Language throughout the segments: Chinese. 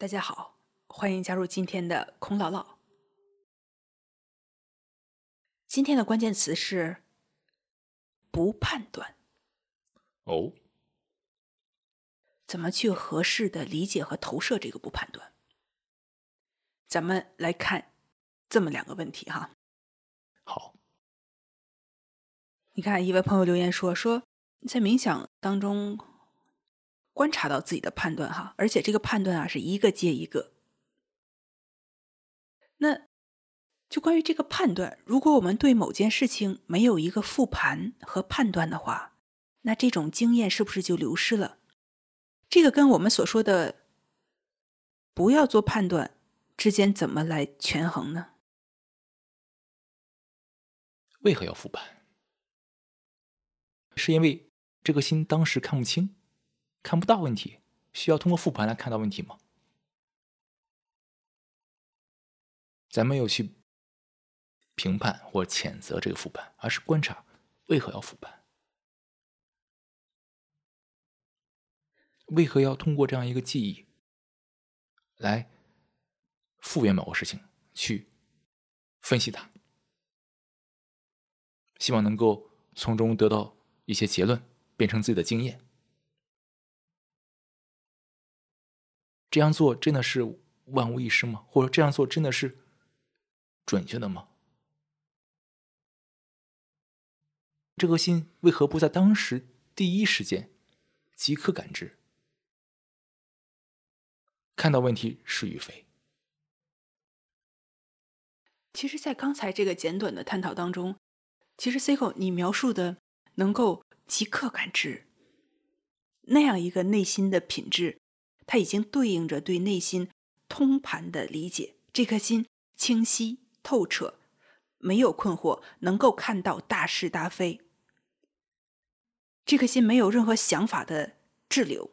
大家好，欢迎加入今天的空唠唠。今天的关键词是不判断。哦，怎么去合适的理解和投射这个不判断？咱们来看这么两个问题哈。好，你看，一位朋友留言说，说在冥想当中观察到自己的判断哈，而且这个判断啊是一个接一个。那就关于这个判断，如果我们对某件事情没有一个复盘和判断的话，那这种经验是不是就流失了？这个跟我们所说的不要做判断之间怎么来权衡呢？为何要复盘？是因为这个心当时看不清、看不到问题，需要通过复盘来看到问题吗？咱没有去评判或谴责这个复盘，而是观察为何要复盘，为何要通过这样一个记忆来复原某个事情，去分析它。希望能够从中得到一些结论，变成自己的经验。这样做真的是万无一失吗？或者这样做真的是准确的吗？这颗心为何不在当时第一时间即刻感知，看到问题是与非？其实，在刚才这个简短的探讨当中。其实，Cico，你描述的能够即刻感知那样一个内心的品质，它已经对应着对内心通盘的理解。这颗心清晰透彻，没有困惑，能够看到大是大非。这颗心没有任何想法的滞留，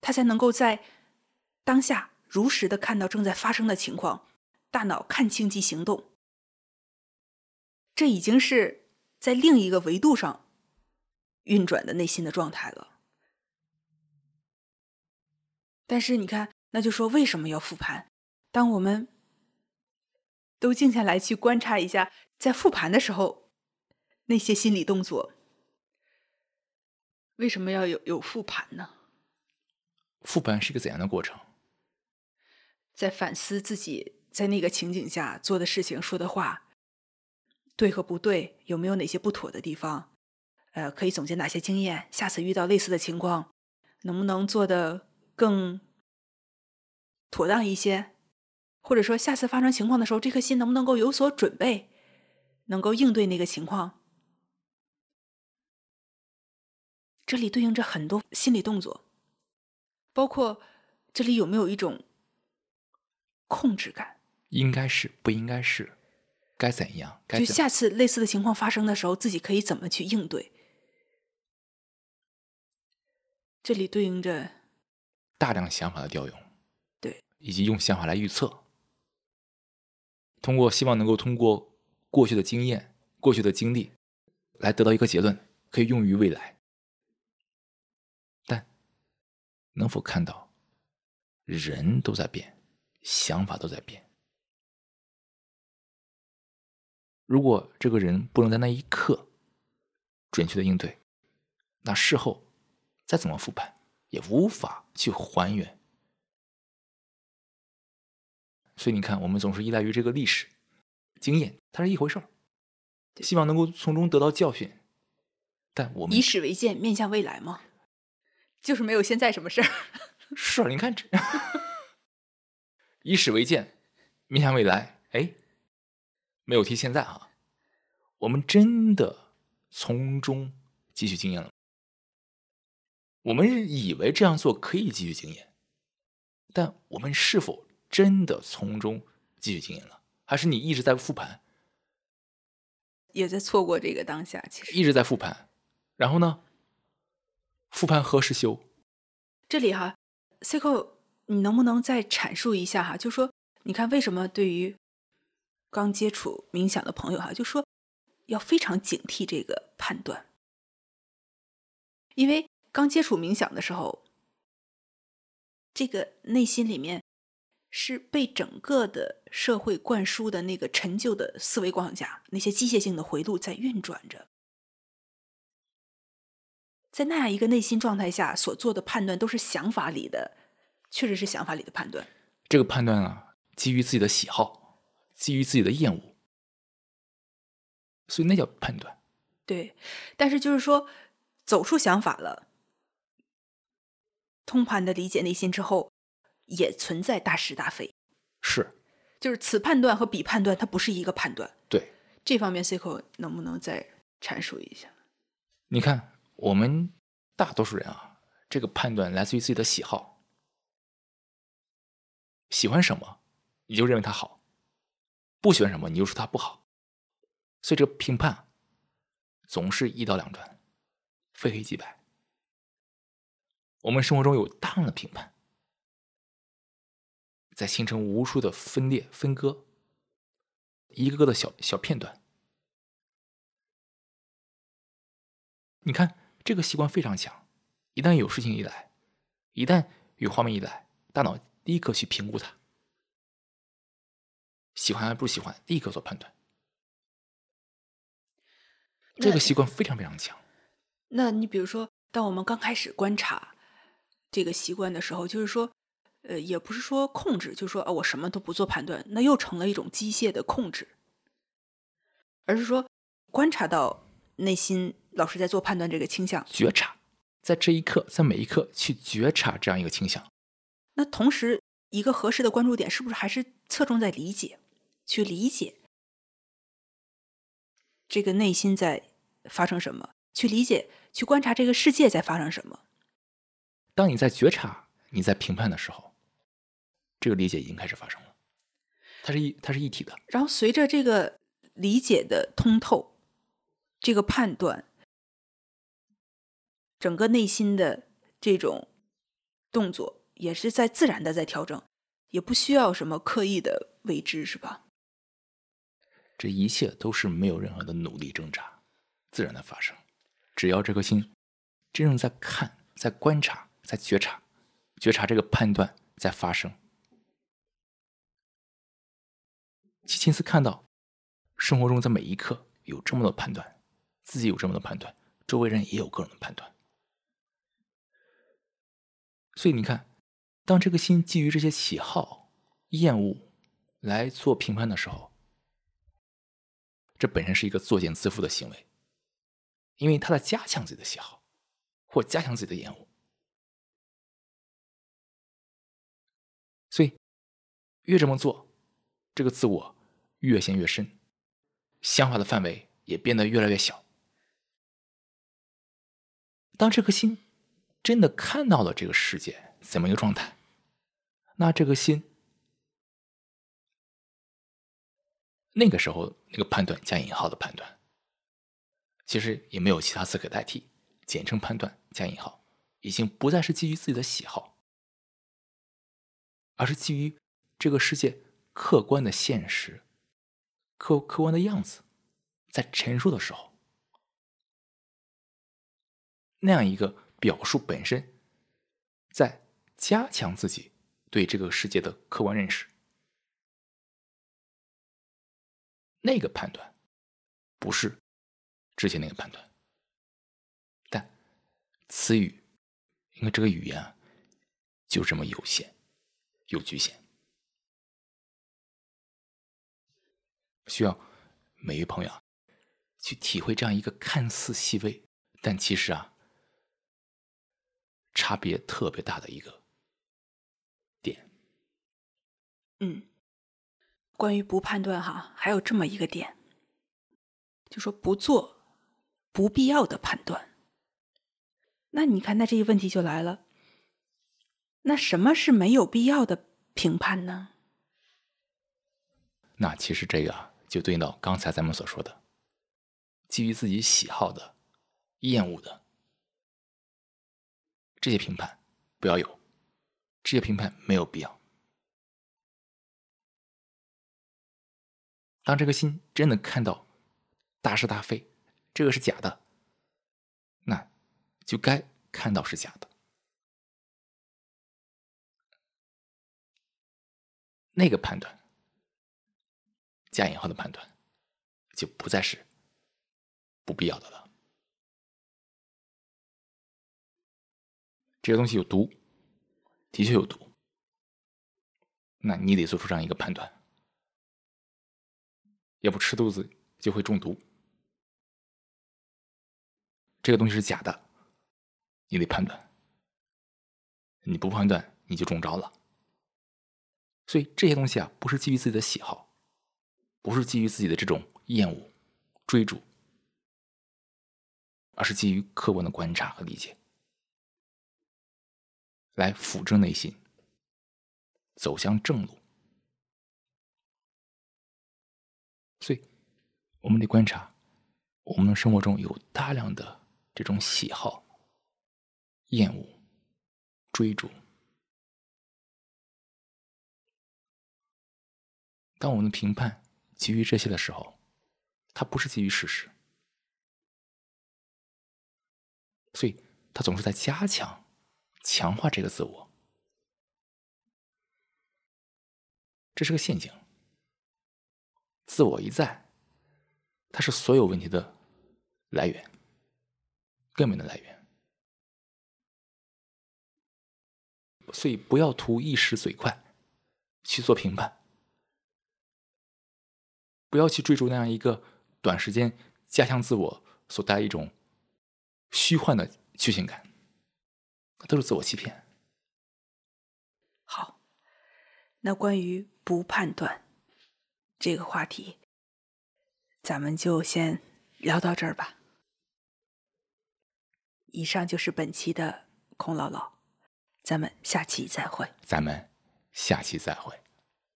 他才能够在当下如实的看到正在发生的情况，大脑看清即行动。这已经是在另一个维度上运转的内心的状态了。但是你看，那就说为什么要复盘？当我们都静下来去观察一下，在复盘的时候那些心理动作，为什么要有有复盘呢？复盘是一个怎样的过程？在反思自己在那个情景下做的事情、说的话。对和不对，有没有哪些不妥的地方？呃，可以总结哪些经验？下次遇到类似的情况，能不能做的更妥当一些？或者说，下次发生情况的时候，这颗心能不能够有所准备，能够应对那个情况？这里对应着很多心理动作，包括这里有没有一种控制感？应该是，不应该是？该怎样？就下次类似的情况发生的时候，自己可以怎么去应对？这里对应着大量想法的调用，对，以及用想法来预测，通过希望能够通过过去的经验、过去的经历来得到一个结论，可以用于未来。但能否看到人都在变，想法都在变？如果这个人不能在那一刻准确的应对，那事后再怎么复盘也无法去还原。所以你看，我们总是依赖于这个历史经验，它是一回事儿，希望能够从中得到教训。但我们以史为鉴，面向未来吗？就是没有现在什么事儿。是，你看这以史为鉴，面向未来，哎。没有提现在哈，我们真的从中汲取经验了。我们以为这样做可以汲取经验，但我们是否真的从中汲取经验了？还是你一直在复盘，也在错过这个当下？其实一直在复盘，然后呢？复盘何时休？这里哈，Cico，你能不能再阐述一下哈？就说你看，为什么对于？刚接触冥想的朋友哈，就说要非常警惕这个判断，因为刚接触冥想的时候，这个内心里面是被整个的社会灌输的那个陈旧的思维框架，那些机械性的回路在运转着。在那样一个内心状态下所做的判断，都是想法里的，确实是想法里的判断。这个判断啊，基于自己的喜好，基于自己的厌恶，所以那叫判断。对，但是就是说，走出想法了，通盘的理解内心之后，也存在大是大非。是，就是此判断和彼判断，它不是一个判断。对，这方面 Cico 能不能再阐述一下？你看。我们大多数人啊，这个判断来自于自己的喜好，喜欢什么你就认为它好，不喜欢什么你就说它不好，所以这个评判总是一刀两断，非黑即白。我们生活中有大量的评判，在形成无数的分裂分割，一个个的小小片段，你看。这个习惯非常强，一旦有事情一来，一旦有画面一来，大脑立刻去评估它，喜欢还是不喜欢，立刻做判断。这个习惯非常非常强。那你比如说，当我们刚开始观察这个习惯的时候，就是说，呃，也不是说控制，就是说，啊，我什么都不做判断，那又成了一种机械的控制，而是说观察到内心。老师在做判断，这个倾向觉察，在这一刻，在每一刻去觉察这样一个倾向。那同时，一个合适的关注点是不是还是侧重在理解，去理解这个内心在发生什么，去理解，去观察这个世界在发生什么。当你在觉察、你在评判的时候，这个理解已经开始发生了，它是一，它是一体的。然后随着这个理解的通透，这个判断。整个内心的这种动作也是在自然的在调整，也不需要什么刻意的为之，是吧？这一切都是没有任何的努力挣扎，自然的发生。只要这颗心真正在看、在观察、在觉察、觉察这个判断在发生，去亲自看到生活中在每一刻有这么多判断，自己有这么多判断，周围人也有各种的判断。所以你看，当这个心基于这些喜好、厌恶来做评判的时候，这本身是一个作茧自缚的行为，因为他在加强自己的喜好，或加强自己的厌恶。越这么做，这个自我越陷越深，想法的范围也变得越来越小。当这颗心。真的看到了这个世界怎么一个状态，那这个心，那个时候那个判断加引号的判断，其实也没有其他词可代替，简称判断加引号，已经不再是基于自己的喜好，而是基于这个世界客观的现实、客客观的样子，在陈述的时候，那样一个。表述本身，在加强自己对这个世界的客观认识。那个判断不是之前那个判断，但词语，因为这个语言啊，就这么有限，有局限，需要每一位朋友啊，去体会这样一个看似细微，但其实啊。差别特别大的一个点，嗯，关于不判断哈，还有这么一个点，就说不做不必要的判断。那你看，那这个问题就来了，那什么是没有必要的评判呢？那其实这个就对应到刚才咱们所说的，基于自己喜好的、厌恶的。这些评判不要有，这些评判没有必要。当这个心真的看到大是大非，这个是假的，那就该看到是假的。那个判断加引号的判断就不再是不必要的了。这个东西有毒，的确有毒，那你得做出这样一个判断，要不吃肚子就会中毒。这个东西是假的，你得判断，你不判断你就中招了。所以这些东西啊，不是基于自己的喜好，不是基于自己的这种厌恶、追逐，而是基于客观的观察和理解。来辅正内心，走向正路。所以，我们得观察，我们的生活中有大量的这种喜好、厌恶、追逐。当我们的评判基于这些的时候，它不是基于事实，所以它总是在加强。强化这个自我，这是个陷阱。自我一在，它是所有问题的来源，根本的来源。所以，不要图一时嘴快去做评判，不要去追逐那样一个短时间加强自我所带来一种虚幻的确信感。都是自我欺骗。好，那关于不判断这个话题，咱们就先聊到这儿吧。以上就是本期的孔姥姥，咱们下期再会。咱们下期再会。